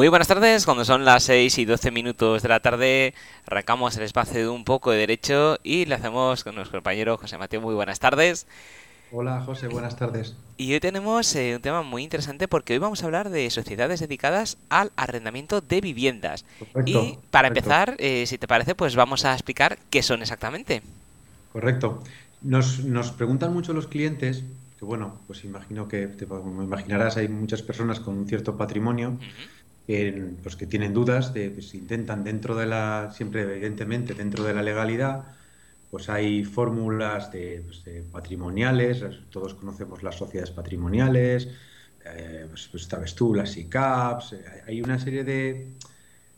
Muy buenas tardes, cuando son las 6 y 12 minutos de la tarde, arrancamos el espacio de un poco de derecho y lo hacemos con nuestro compañero José Mateo. Muy buenas tardes. Hola José, buenas tardes. Y hoy tenemos eh, un tema muy interesante porque hoy vamos a hablar de sociedades dedicadas al arrendamiento de viviendas. y para empezar, eh, si te parece, pues vamos a explicar qué son exactamente. Correcto. Nos, nos preguntan mucho los clientes, que bueno, pues imagino que, te, me imaginarás, hay muchas personas con un cierto patrimonio pues que tienen dudas de que si intentan dentro de la, siempre evidentemente dentro de la legalidad, pues hay fórmulas de, pues patrimoniales, todos conocemos las sociedades patrimoniales, eh, pues, pues, sabes tú, las ICAPs, eh, hay una serie de,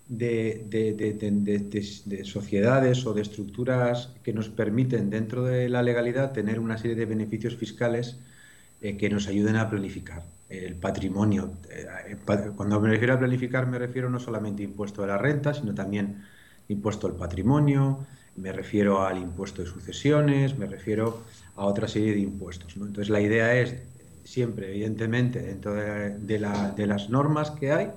de, de, sociedades o de estructuras que nos permiten dentro de la legalidad tener una serie de beneficios fiscales eh, que nos ayuden a planificar el patrimonio. Eh, cuando me refiero a planificar me refiero no solamente impuesto de la renta, sino también impuesto al patrimonio, me refiero al impuesto de sucesiones, me refiero a otra serie de impuestos. Entonces la idea es siempre, evidentemente, dentro de, las normas que hay,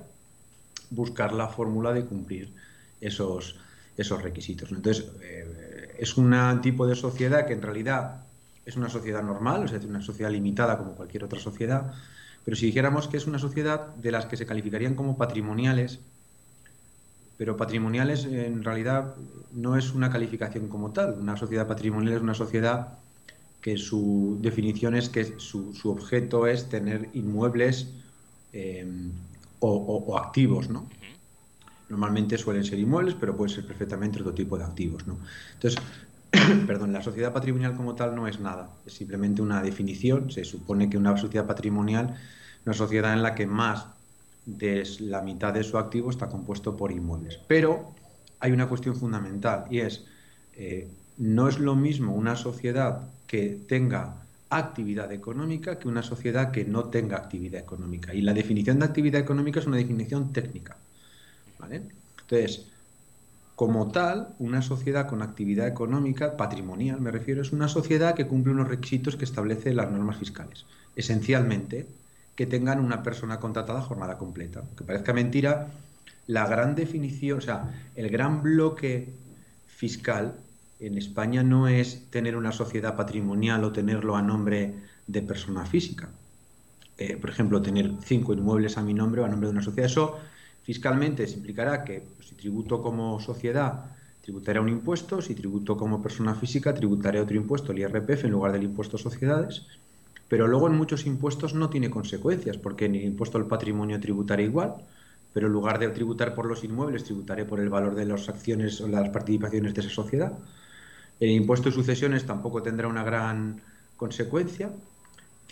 buscar la fórmula de cumplir esos, esos requisitos. Entonces, eh, es un tipo de sociedad que en realidad es una sociedad normal, es decir, una sociedad limitada como cualquier otra sociedad, pero si dijéramos que es una sociedad de las que se calificarían como patrimoniales, pero patrimoniales en realidad no es una calificación como tal. Una sociedad patrimonial es una sociedad que su definición es que su, objeto es tener inmuebles eh, o, activos, ¿no? Normalmente suelen ser inmuebles, pero puede ser perfectamente otro tipo de activos, ¿no? Entonces, perdón, la sociedad patrimonial como tal no es nada, es simplemente una definición. Se supone que una sociedad patrimonial una sociedad en la que más de la mitad de su activo está compuesto por inmuebles. Pero hay una cuestión fundamental y es, eh, no es lo mismo una sociedad que tenga actividad económica que una sociedad que no tenga actividad económica. Y la definición de actividad económica es una definición técnica. Entonces, como tal, una sociedad con actividad económica, patrimonial me refiero, es una sociedad que cumple unos requisitos que establece las normas fiscales. Esencialmente, que tengan una persona contratada jornada completa. Que parezca mentira, la gran definición, o sea, el gran bloque fiscal en España no es tener una sociedad patrimonial o tenerlo a nombre de persona física. Eh, por ejemplo, tener cinco inmuebles a mi nombre o a nombre de una sociedad. Eso fiscalmente se implicará que pues, si tributo como sociedad, tributaré un impuesto, si tributo como persona física, tributaré otro impuesto, el IRPF, en lugar del impuesto a sociedades pero luego en muchos impuestos no tiene consecuencias, porque en el impuesto al patrimonio tributaré igual, pero en lugar de tributar por los inmuebles, tributaré por el valor de las acciones o las participaciones de esa sociedad. El impuesto de sucesiones tampoco tendrá una gran consecuencia.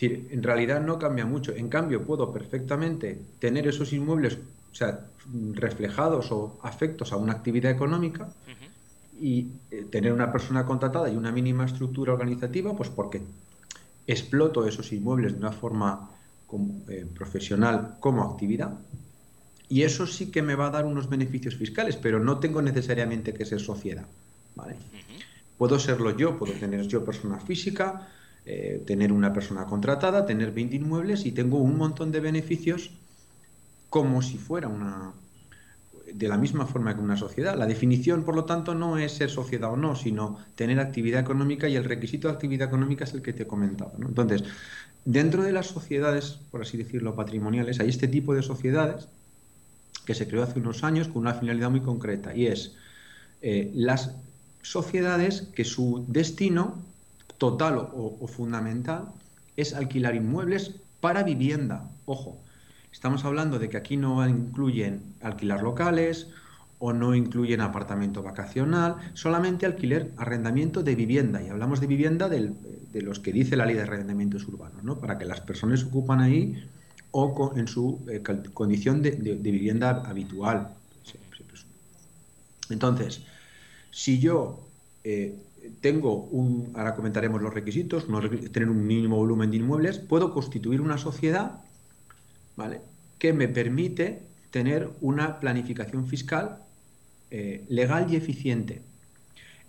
En realidad no cambia mucho. En cambio, puedo perfectamente tener esos inmuebles o sea, reflejados o afectos a una actividad económica y eh, tener una persona contratada y una mínima estructura organizativa, pues porque exploto esos inmuebles de una forma eh, profesional como actividad. Y eso sí que me va a dar unos beneficios fiscales, pero no tengo necesariamente que ser sociedad. ¿vale? Puedo serlo yo, puedo tener yo persona física, eh, tener una persona contratada, tener 20 inmuebles y tengo un montón de beneficios como si fuera una, de la misma forma que una sociedad. La definición, por lo tanto, no es ser sociedad o no, sino tener actividad económica y el requisito de actividad económica es el que te he comentado. Entonces, dentro de las sociedades, por así decirlo, patrimoniales, hay este tipo de sociedades que se creó hace unos años con una finalidad muy concreta y es eh, las sociedades que su destino total o fundamental es alquilar inmuebles para vivienda. Ojo, Estamos hablando de que aquí no incluyen alquilar locales o no incluyen apartamento vacacional, solamente alquiler, arrendamiento de vivienda. Y hablamos de vivienda de los que dice la ley de arrendamientos urbanos, ¿no? para que las personas ocupan ahí o en su eh, condición de, vivienda habitual. Entonces, si yo eh, tengo un, ahora comentaremos los requisitos, tener un mínimo volumen de inmuebles, puedo constituir una sociedad ¿vale? que me permite tener una planificación fiscal eh, legal y eficiente.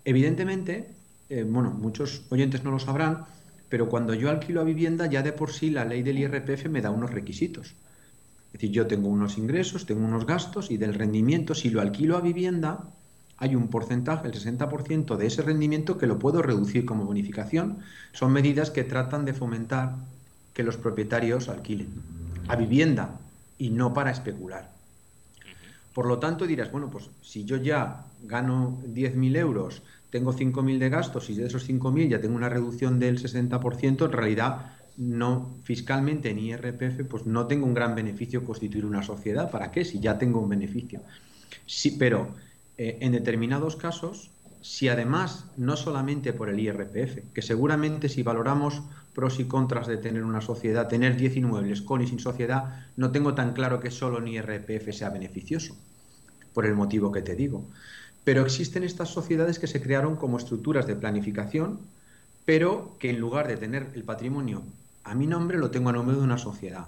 Evidentemente, eh, bueno, muchos oyentes no lo sabrán, pero cuando yo alquilo a vivienda ya de por sí la ley del IRPF me da unos requisitos. Es decir, yo tengo unos ingresos, tengo unos gastos y del rendimiento, si lo alquilo a vivienda, hay un porcentaje, el 60% de ese rendimiento que lo puedo reducir como bonificación. Son medidas que tratan de fomentar que los propietarios alquilen a vivienda y no para especular. Por lo tanto, dirás, bueno, pues si yo ya gano 10.000 euros, tengo 5.000 de gastos y de esos 5.000 ya tengo una reducción del 60%, en realidad no fiscalmente en IRPF, pues no tengo un gran beneficio constituir una sociedad. ¿Para qué? Si ya tengo un beneficio. Sí, pero eh, en determinados casos, si además no solamente por el IRPF, que seguramente si valoramos pros y contras de tener una sociedad, tener 10 inmuebles con y sin sociedad, no tengo tan claro que solo en IRPF sea beneficioso, por el motivo que te digo. Pero existen estas sociedades que se crearon como estructuras de planificación, pero que en lugar de tener el patrimonio a mi nombre, lo tengo a nombre de una sociedad.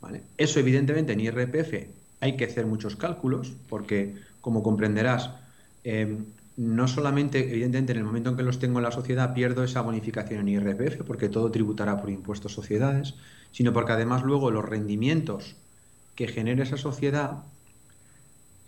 ¿vale? Eso evidentemente en IRPF hay que hacer muchos cálculos, porque como comprenderás, em, no solamente, evidentemente, en el momento en que los tengo en la sociedad pierdo esa bonificación en IRPF, porque todo tributará por impuestos sociedades, sino porque además luego los rendimientos que genera esa sociedad,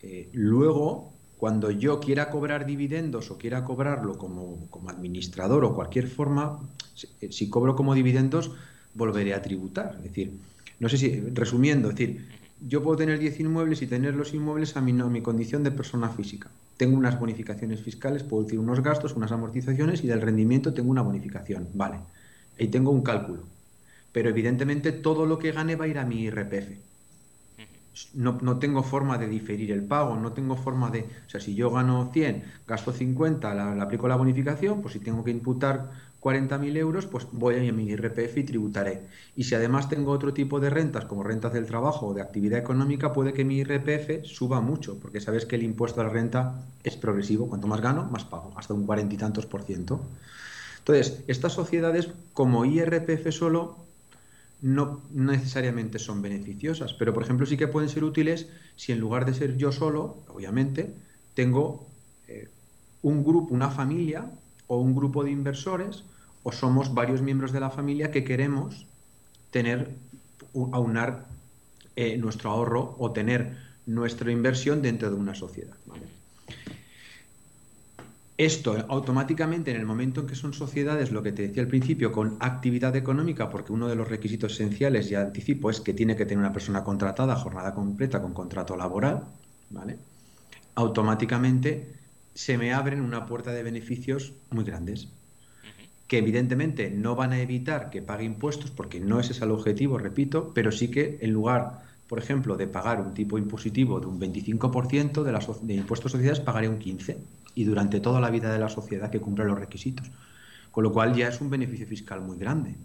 eh, luego, cuando yo quiera cobrar dividendos o quiera cobrarlo como, como administrador o cualquier forma, si, si cobro como dividendos, volveré a tributar. Es decir, no sé si, resumiendo, es decir, yo puedo tener 10 inmuebles y tener los inmuebles a mi, mi condición de persona física. Tengo unas bonificaciones fiscales, puedo decir unos gastos, unas amortizaciones y del rendimiento tengo una bonificación. Vale, ahí tengo un cálculo. Pero evidentemente todo lo que gane va a ir a mi IRPF. No, no, tengo forma de diferir el pago, no tengo forma de... O sea, si yo gano 100, gasto 50, le aplico la bonificación, pues si tengo que imputar 40.000 euros, pues voy a mi IRPF y tributaré. Y si además tengo otro tipo de rentas, como rentas del trabajo o de actividad económica, puede que mi IRPF suba mucho, porque sabes que el impuesto a la renta es progresivo. Cuanto más gano, más pago, hasta un cuarenta y tantos por ciento. Entonces, estas sociedades, como IRPF solo, no necesariamente son beneficiosas, pero por ejemplo sí que pueden ser útiles si en lugar de ser yo solo, obviamente, tengo eh, un grupo, una familia o un grupo de inversores o somos varios miembros de la familia que queremos tener, aunar eh, nuestro ahorro o tener nuestra inversión dentro de una sociedad. Esto automáticamente en el momento en que son sociedades, lo que te decía al principio, con actividad económica, porque uno de los requisitos esenciales, ya anticipo, es que tiene que tener una persona contratada, jornada completa, con contrato laboral, ¿vale? Automáticamente se me abren una puerta de beneficios muy grandes que evidentemente no van a evitar que pague impuestos porque no ese es el objetivo, repito, pero sí que en lugar, por ejemplo, de pagar un tipo impositivo de un 25% de, las, de impuestos sociedades, pagaré un 15% y durante toda la vida de la sociedad que cumple los requisitos. Con lo cual ya es un beneficio fiscal muy grande.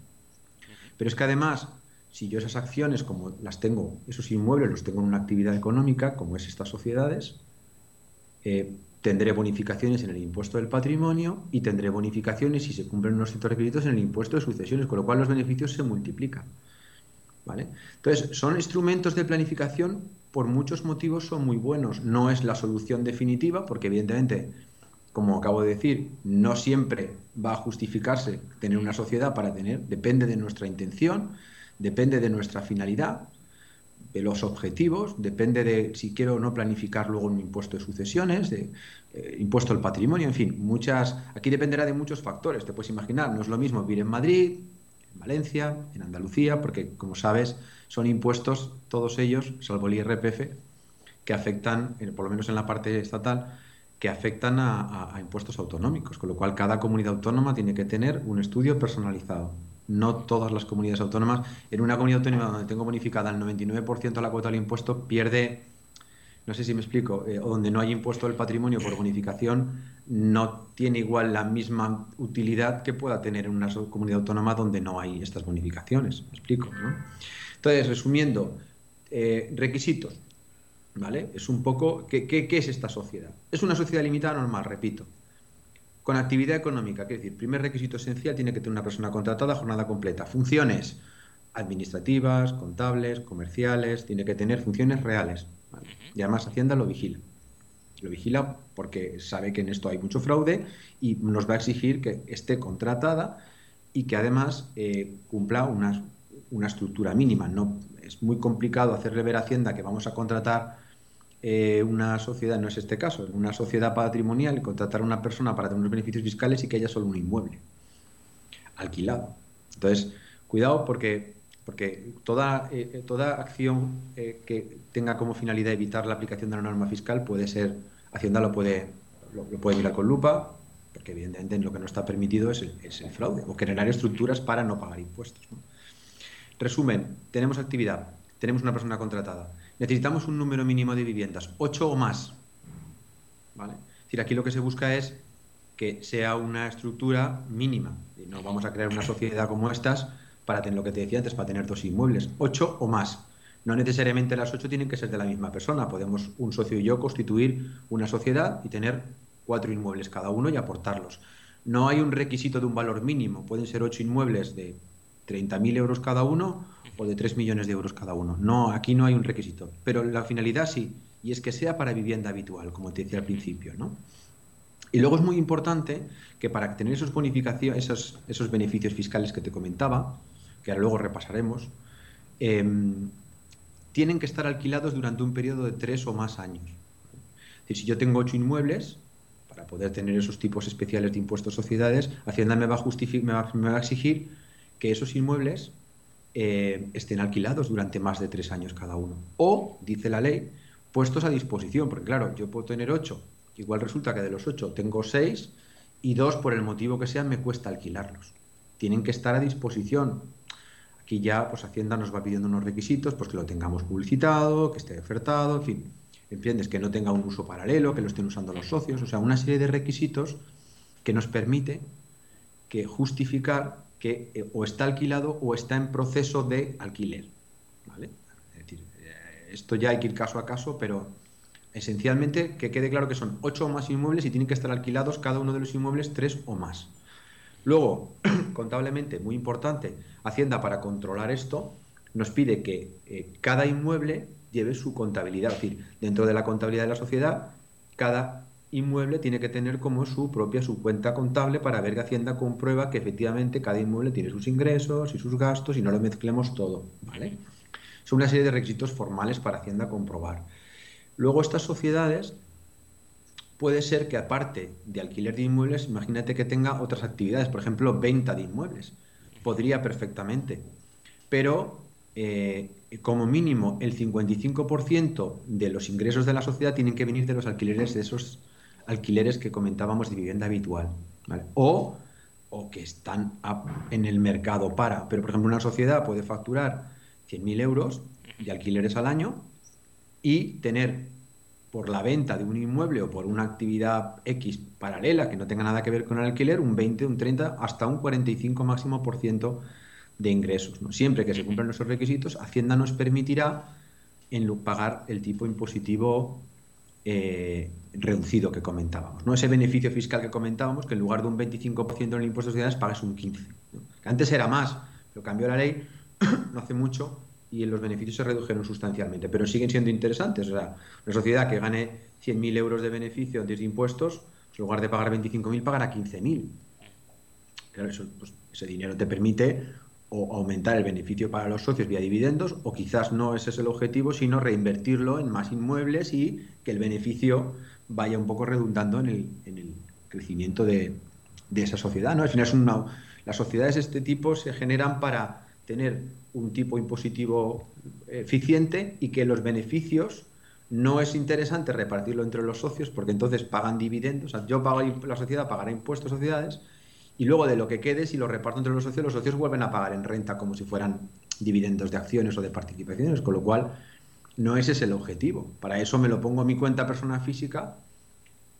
Pero es que además, si yo esas acciones, como las tengo, esos inmuebles los tengo en una actividad económica, como es estas sociedades, eh, tendré bonificaciones en el impuesto del patrimonio y tendré bonificaciones si se cumplen unos ciertos requisitos en el impuesto de sucesiones, con lo cual los beneficios se multiplican. ¿Vale? Entonces, son instrumentos de planificación, por muchos motivos son muy buenos. No es la solución definitiva, porque evidentemente, como acabo de decir, no siempre va a justificarse tener una sociedad para tener, depende de nuestra intención, depende de nuestra finalidad, de los objetivos, depende de si quiero o no planificar luego un impuesto de sucesiones, de eh, impuesto al patrimonio, en fin, muchas, aquí dependerá de muchos factores, te puedes imaginar, no es lo mismo vivir en Madrid, en Valencia, en Andalucía, porque como sabes, son impuestos, todos ellos, salvo el IRPF, que afectan, por lo menos en la parte estatal, que afectan a impuestos autonómicos, con lo cual cada comunidad autónoma tiene que tener un estudio personalizado no todas las comunidades autónomas. En una comunidad autónoma donde tengo bonificada el 99% de la cuota del impuesto, pierde, no sé si me explico, eh, o donde no hay impuesto del patrimonio por bonificación, no tiene igual la misma utilidad que pueda tener en una comunidad autónoma donde no hay estas bonificaciones. ¿Me explico? Entonces, resumiendo, eh, requisitos. ¿Vale? Es un poco, ¿qué, ¿qué, qué es esta sociedad? Es una sociedad limitada normal, repito con actividad económica, es decir, primer requisito esencial tiene que tener una persona contratada jornada completa. Funciones administrativas, contables, comerciales, tiene que tener funciones reales. Y además Hacienda lo vigila. Lo vigila porque sabe que en esto hay mucho fraude y nos va a exigir que esté contratada y que además eh, cumpla unas una estructura mínima. No, es muy complicado hacerle ver a Hacienda que vamos a contratar eh, una sociedad, no es este caso, una sociedad patrimonial, contratar a una persona para tener unos beneficios fiscales y que haya solo un inmueble alquilado. Entonces, cuidado porque, porque toda, eh, toda acción eh, que tenga como finalidad evitar la aplicación de la norma fiscal puede ser, Hacienda lo puede, lo, puede mirar con lupa, porque evidentemente lo que no está permitido es el, es el fraude o generar estructuras para no pagar impuestos. Resumen, tenemos actividad, tenemos una persona contratada, necesitamos un número mínimo de viviendas, ocho o más. ¿Vale? Es decir, aquí lo que se busca es que sea una estructura mínima. Y no vamos a crear una sociedad como estas para tener lo que te decía antes, para tener dos inmuebles, ocho o más. No necesariamente las ocho tienen que ser de la misma persona. Podemos un socio y yo constituir una sociedad y tener cuatro inmuebles cada uno y aportarlos. No hay un requisito de un valor mínimo. Pueden ser ocho inmuebles de 30.000 euros cada uno o de 3 millones de euros cada uno. No, aquí no hay un requisito. Pero la finalidad sí, y es que sea para vivienda habitual, como te decía al principio, ¿no? Y luego es muy importante que para tener esos bonificaciones, esos, esos beneficios fiscales que te comentaba, que ahora luego repasaremos, em, tienen que estar alquilados durante un periodo de tres o más años. Es decir, si yo tengo ocho inmuebles, para poder tener esos tipos especiales de impuestos sociedades, Hacienda me va a, me va, a exigir que esos inmuebles eh, estén alquilados durante más de tres años cada uno. O, dice la ley, puestos a disposición, porque claro, yo puedo tener ocho Igual resulta que de los ocho tengo seis y dos, por el motivo que sea, me cuesta alquilarlos. Tienen que estar a disposición. Aquí ya, pues Hacienda nos va pidiendo unos requisitos, pues que lo tengamos publicitado, que esté ofertado, en fin, ¿entiendes? Que no tenga un uso paralelo, que lo estén usando los socios, o sea, una serie de requisitos que nos permite que justificar que eh, o está alquilado o está en proceso de alquiler. ¿vale? Es decir, eh, esto ya hay que ir caso a caso, pero Esencialmente, que quede claro que son ocho o más inmuebles y tienen que estar alquilados cada uno de los inmuebles tres o más. Luego, contablemente, muy importante, Hacienda para controlar esto nos pide que eh, cada inmueble lleve su contabilidad. Es decir, dentro de la contabilidad de la sociedad, cada inmueble tiene que tener como su propia su cuenta contable para ver que Hacienda comprueba que efectivamente cada inmueble tiene sus ingresos y sus gastos y no lo mezclemos todo. ¿vale? Son una serie de requisitos formales para Hacienda comprobar. Luego estas sociedades puede ser que aparte de alquiler de inmuebles, imagínate que tenga otras actividades, por ejemplo, venta de inmuebles. Podría perfectamente. Pero eh, como mínimo el 55% de los ingresos de la sociedad tienen que venir de los alquileres, de esos alquileres que comentábamos de vivienda habitual. O, o que están en el mercado para. Pero, por ejemplo, una sociedad puede facturar 100.000 euros de alquileres al año y tener por la venta de un inmueble o por una actividad X paralela que no tenga nada que ver con el alquiler, un 20, un 30, hasta un 45 máximo por ciento de ingresos. ¿no? Siempre que se cumplan esos requisitos, Hacienda nos permitirá en pagar el tipo impositivo eh, reducido que comentábamos. ¿no? Ese beneficio fiscal que comentábamos, que en lugar de un 25% en el impuesto de sociedades pagues un 15%. Que antes era más, lo cambió la ley no hace mucho y los beneficios se redujeron sustancialmente, pero siguen siendo interesantes. O sea, una sociedad que gane 100.000 euros de beneficio antes de impuestos, en lugar de pagar 25.000, pagará 15.000. Claro, eso, pues, ese dinero te permite o aumentar el beneficio para los socios vía dividendos, o quizás no ese es el objetivo, sino reinvertirlo en más inmuebles y que el beneficio vaya un poco redundando en el, en el crecimiento de, de, esa sociedad. ¿no? Al final es una, las sociedades de este tipo se generan para tener un tipo impositivo eficiente y que los beneficios no es interesante repartirlo entre los socios porque entonces pagan dividendos. O sea, yo pago la sociedad pagará impuestos a sociedades y luego de lo que quede, si lo reparto entre los socios, los socios vuelven a pagar en renta como si fueran dividendos de acciones o de participaciones, con lo cual no ese es el objetivo. Para eso me lo pongo a mi cuenta persona física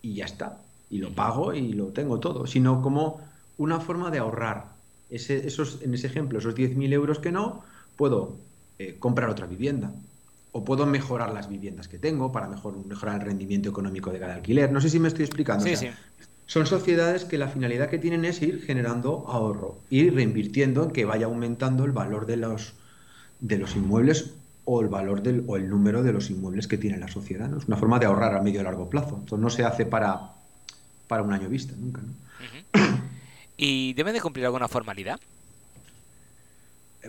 y ya está. Y lo pago y lo tengo todo, sino como una forma de ahorrar esos, en ese ejemplo, esos 10.000 euros que no, puedo eh, comprar otra vivienda. O puedo mejorar las viviendas que tengo para mejor, mejorar el rendimiento económico de cada alquiler. No sé si me estoy explicando. Son sociedades que la finalidad que tienen es ir generando ahorro, ir reinvirtiendo en que vaya aumentando el valor de los, de los inmuebles o el valor del, o el número de los inmuebles que tiene la sociedad. ¿no? Es una forma de ahorrar a medio y largo plazo. Esto no se hace para, para un año vista, nunca. ¿no? ¿Y deben de cumplir alguna formalidad?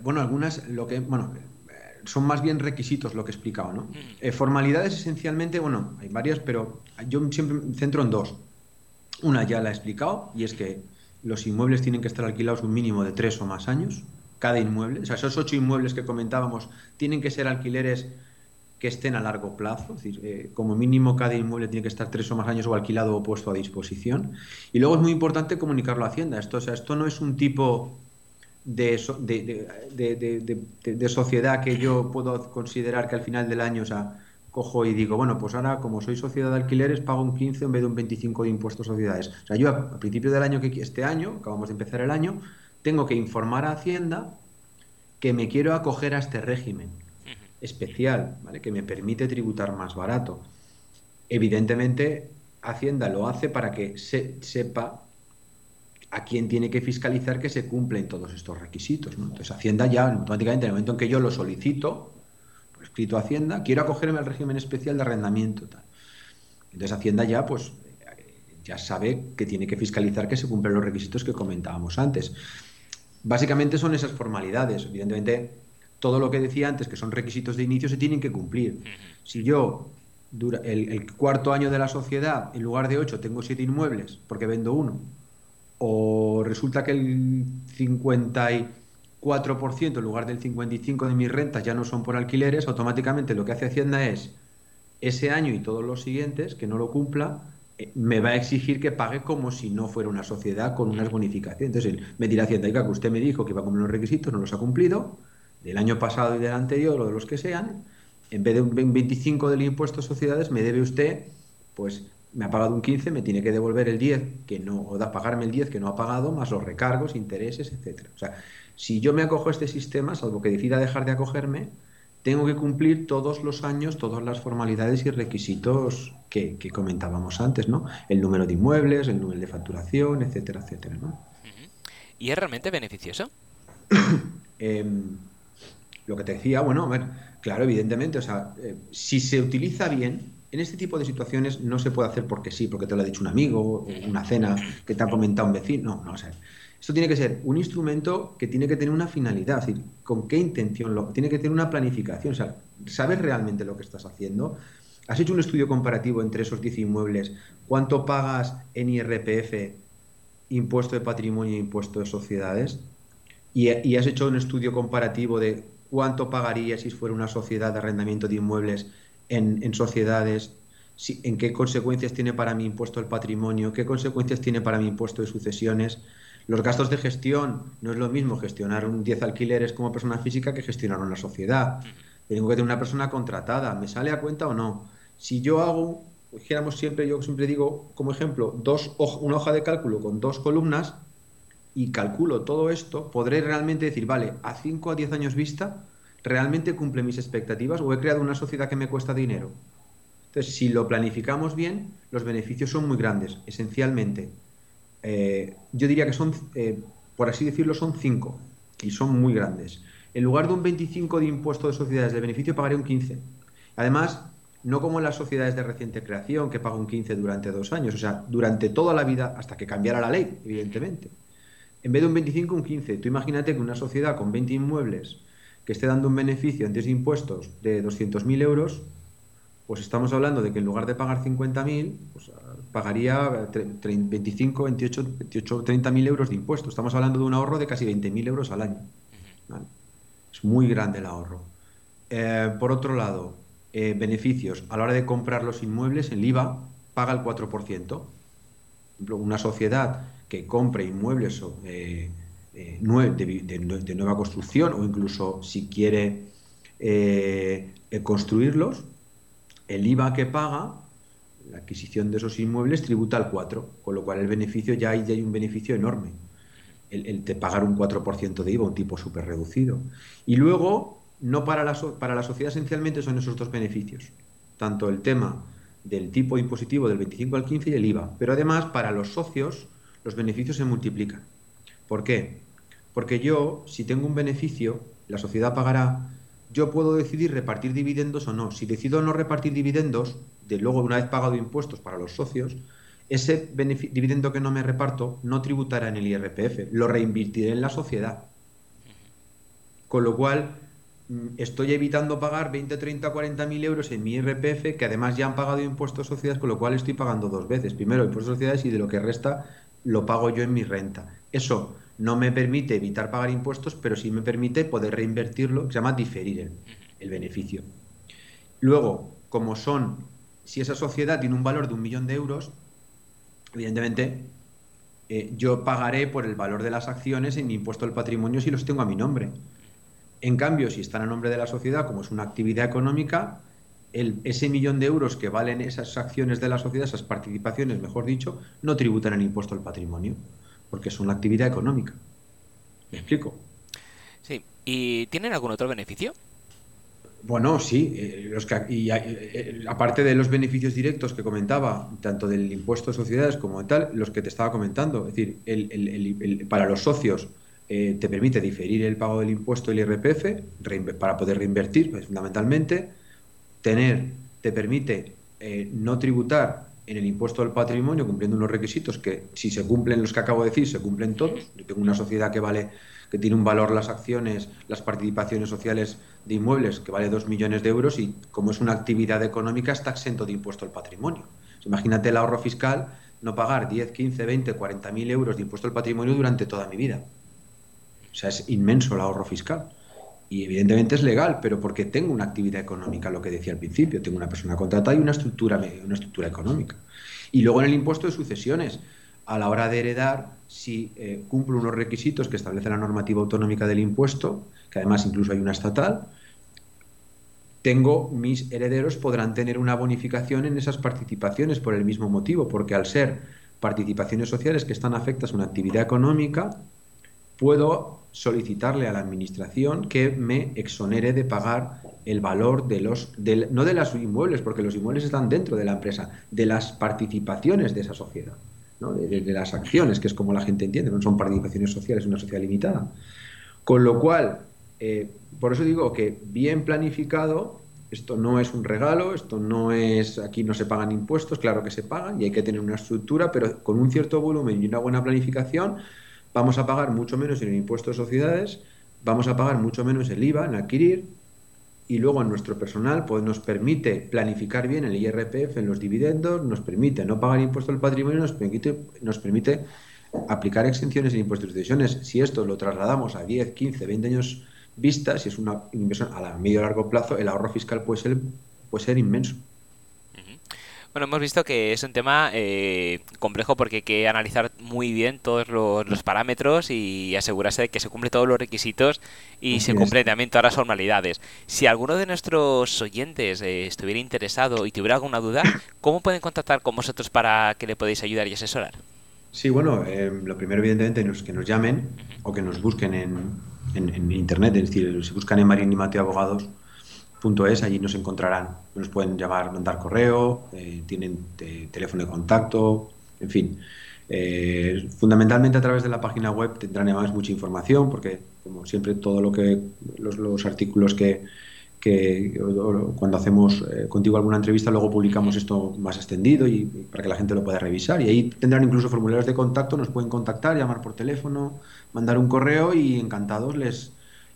bueno, algunas, lo que, bueno, son más bien requisitos lo que he explicado, ¿no? Mm. formalidades esencialmente, bueno, hay varias, pero yo siempre me centro en dos. Una ya la he explicado y es que los inmuebles tienen que estar alquilados un mínimo de tres o más años, cada inmueble. O sea, esos ocho inmuebles que comentábamos tienen que ser alquileres que estén a largo plazo, es decir, eh, como mínimo cada inmueble tiene que estar tres o más años o alquilado o puesto a disposición. Y luego es muy importante comunicarlo a Hacienda. Esto, o sea, esto no es un tipo de, de, sociedad que yo puedo considerar que al final del año, o cojo y digo, bueno, pues ahora como soy sociedad de alquileres pago un 15 en vez de un 25 de impuestos a sociedades. O sea, yo a, principio del año, que este año, acabamos de empezar el año, tengo que informar a Hacienda que me quiero acoger a este régimen especial, ¿vale? que me permite tributar más barato. Evidentemente, Hacienda lo hace para que se sepa a quién tiene que fiscalizar que se cumplen todos estos requisitos. Entonces, Hacienda ya automáticamente, en el momento en que yo lo solicito, escrito Hacienda, quiero acogerme al régimen especial de arrendamiento. Entonces Hacienda ya, pues, ya sabe que tiene que fiscalizar que se cumplen los requisitos que comentábamos antes. Básicamente son esas formalidades. Evidentemente, todo lo que decía antes, que son requisitos de inicio, se tienen que cumplir. Si yo, dura, el, el cuarto año de la sociedad, en lugar de ocho, tengo siete inmuebles porque vendo uno, o resulta que el 50 y 4% en lugar del 55% de mis rentas ya no son por alquileres, automáticamente lo que hace Hacienda es ese año y todos los siguientes que no lo cumpla, eh, me va a exigir que pague como si no fuera una sociedad con unas bonificaciones. Entonces me dirá Hacienda, que usted me dijo que iba a cumplir los requisitos, no los ha cumplido, del año pasado y del anterior o de los que sean, en vez de un 25 del impuesto a sociedades, me debe usted, pues me ha pagado un 15, me tiene que devolver el 10, que no, o da pagarme el 10 que no ha pagado, más los recargos, intereses, etcétera. O sea, si yo me acojo a este sistema, salvo que decida dejar de acogerme, tengo que cumplir todos los años todas las formalidades y requisitos que, comentábamos antes, ¿no? El número de inmuebles, el número de facturación, etcétera, etcétera, ¿no? ¿Y es realmente beneficioso? Em, lo que te decía, bueno, a ver, claro, evidentemente, o sea, eh, si se utiliza bien, en este tipo de situaciones no se puede hacer porque sí, porque te lo ha dicho un amigo, una cena que te ha comentado un vecino, no, no, o sea, esto tiene que ser un instrumento que tiene que tener una finalidad, es decir, con qué intención lo tiene que tener una planificación, o sea, sabes realmente lo que estás haciendo. ¿Has hecho un estudio comparativo entre esos 10 inmuebles? ¿Cuánto pagas en IRPF, impuesto de patrimonio e impuesto de sociedades? Y, has hecho un estudio comparativo de cuánto pagaría si fuera una sociedad de arrendamiento de inmuebles en, sociedades, en qué consecuencias tiene para mi impuesto del patrimonio, qué consecuencias tiene para mi impuesto de sucesiones, los gastos de gestión no es lo mismo gestionar un 10 alquileres como persona física que gestionar una sociedad. Tengo que tener una persona contratada. ¿Me sale a cuenta o no? Si yo hago, dijéramos siempre, yo siempre digo como ejemplo, dos, una hoja de cálculo con dos columnas y calculo todo esto, podré realmente decir, vale, a 5 a 10 años vista, ¿realmente cumple mis expectativas o he creado una sociedad que me cuesta dinero? Entonces, si lo planificamos bien, los beneficios son muy grandes. Esencialmente, eh, yo diría que son, eh, por así decirlo, son cinco y son muy grandes. En lugar de un 25 de impuesto de sociedades de beneficio, pagaré un 15. Además, no como en las sociedades de reciente creación, que pago un 15 durante dos años, o sea, durante toda la vida, hasta que cambiara la ley, evidentemente. En vez de un 25, un 15. Tú imagínate que una sociedad con 20 inmuebles que esté dando un beneficio antes de impuestos de 200.000 euros, pues estamos hablando de que en lugar de pagar 50.000, pues pagaría 25, 28, 28 30.000 euros de impuestos. Estamos hablando de un ahorro de casi 20.000 euros al año. Es muy grande el ahorro. Eh, por otro lado, eh, beneficios. A la hora de comprar los inmuebles, el IVA paga el 4%. Una sociedad que compre inmuebles eh, de, de, nueva construcción o incluso si quiere construirlos, el IVA que paga, la adquisición de esos inmuebles, tributa al 4, con lo cual el beneficio ya hay, un beneficio enorme. El, de pagar un 4% de IVA, un tipo súper reducido. Y luego, no para la, para la sociedad esencialmente son esos dos beneficios, tanto el tema del tipo impositivo del 25 al 15 y el IVA, pero además para los socios los beneficios se multiplican. ¿Por qué? Porque yo, si tengo un beneficio, la sociedad pagará yo puedo decidir repartir dividendos o no. Si decido no repartir dividendos, de luego una vez pagado impuestos para los socios, ese dividendo que no me reparto no tributará en el IRPF, lo reinvertiré en la sociedad. Con lo cual, mm, estoy evitando pagar 20, 30, 40 mil euros en mi IRPF, que además ya han pagado impuestos sociedades, con lo cual estoy pagando dos veces. Primero impuestos sociedades y de lo que resta lo pago yo en mi renta. Eso no me permite evitar pagar impuestos, pero sí me permite poder reinvertirlo, se llama diferir el, beneficio. Luego, como son, si esa sociedad tiene un valor de un millón de euros, evidentemente eh, yo pagaré por el valor de las acciones en mi impuesto del patrimonio si los tengo a mi nombre. En cambio, si están a nombre de la sociedad, como es una actividad económica, el, ese millón de euros que valen esas acciones de la sociedad, esas participaciones, mejor dicho, no tributan el impuesto al patrimonio porque es una actividad económica. ¿Me explico? Sí. ¿Y tienen algún otro beneficio? Bueno, sí. Eh, los que, y, eh, eh, aparte de los beneficios directos que comentaba, tanto del impuesto de sociedades como de tal, los que te estaba comentando. Es decir, el, para los socios te permite diferir el pago del impuesto del IRPF para poder reinvertir, pues, fundamentalmente. Tener, te permite no tributar en el impuesto del patrimonio cumpliendo unos requisitos que si se cumplen los que acabo de decir, se cumplen todos. Yo tengo una sociedad que vale que tiene un valor las acciones, las participaciones sociales de inmuebles que vale 2 millones de euros y como es una actividad económica está exento de impuesto al patrimonio. Imagínate el ahorro fiscal, no pagar 10, 15, 20, 40 mil euros de impuesto al patrimonio durante toda mi vida. O sea, es inmenso el ahorro fiscal y evidentemente es legal, pero porque tengo una actividad económica, lo que decía al principio, tengo una persona contratada y una estructura, una estructura económica. Y luego en el impuesto de sucesiones, a la hora de heredar, si eh, cumplo unos requisitos que establece la normativa autonómica del impuesto, que además incluso hay una estatal, tengo mis herederos podrán tener una bonificación en esas participaciones por el mismo motivo, porque al ser participaciones sociales que están afectas a una actividad económica, puedo solicitarle a la administración que me exonere de pagar el valor de los, no de los inmuebles, porque los inmuebles están dentro de la empresa, de las participaciones de esa sociedad, ¿no? de, las acciones, que es como la gente entiende, no son participaciones sociales, una sociedad limitada. Con lo cual, eh, por eso digo que bien planificado, esto no es un regalo, esto no es, aquí no se pagan impuestos, claro que se pagan y hay que tener una estructura, pero con un cierto volumen y una buena planificación, vamos a pagar mucho menos en el impuesto de sociedades, vamos a pagar mucho menos el IVA en adquirir y luego en nuestro personal pues nos permite planificar bien el IRPF en los dividendos, nos permite no pagar impuesto al patrimonio, nos permite, nos permite aplicar exenciones en impuestos de decisiones. Si esto lo trasladamos a 10, 15, 20 años vista, si es una inversión a medio largo plazo, el ahorro fiscal puede ser, puede ser inmenso. Bueno, hemos visto que es un tema eh, complejo porque hay que analizar muy bien todos los, parámetros y asegurarse de que se cumplen todos los requisitos y se cumplen también todas las formalidades. Si alguno de nuestros oyentes eh, estuviera interesado y tuviera alguna duda, ¿cómo pueden contactar con vosotros para que le podéis ayudar y asesorar? Sí, bueno, eh, lo primero evidentemente es que nos llamen o que nos busquen en, en, internet, es decir, si buscan en Marín y Mateo Abogados, es, allí nos encontrarán. Nos pueden llamar, mandar correo, eh, tienen teléfono de contacto, en fin. Eh, fundamentalmente a través de la página web tendrán además mucha información, porque como siempre todo lo que los, artículos que, cuando hacemos eh, contigo alguna entrevista luego publicamos esto más extendido y, para que la gente lo pueda revisar y ahí tendrán incluso formularios de contacto, nos pueden contactar, llamar por teléfono, mandar un correo y encantados les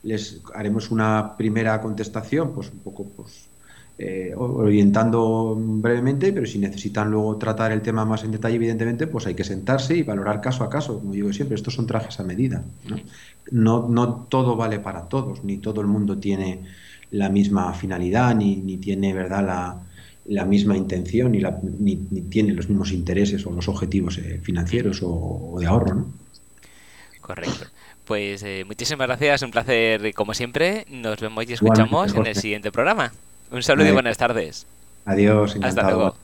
les haremos una primera contestación, pues un poco pues, eh, orientando brevemente, pero si necesitan luego tratar el tema más en detalle, evidentemente, pues hay que sentarse y valorar caso a caso, como digo siempre, estos son trajes a medida. No, no, todo vale para todos, ni todo el mundo tiene la misma finalidad, ni, ni tiene verdad la, la misma intención, ni, la, ni, tiene los mismos intereses o los objetivos eh, financieros o, o, de ahorro. ¿no? Correcto. Pues eh, muchísimas gracias, un placer como siempre. Nos vemos y escuchamos en el siguiente programa. Un saludo y buenas tardes. Adiós. Hasta luego.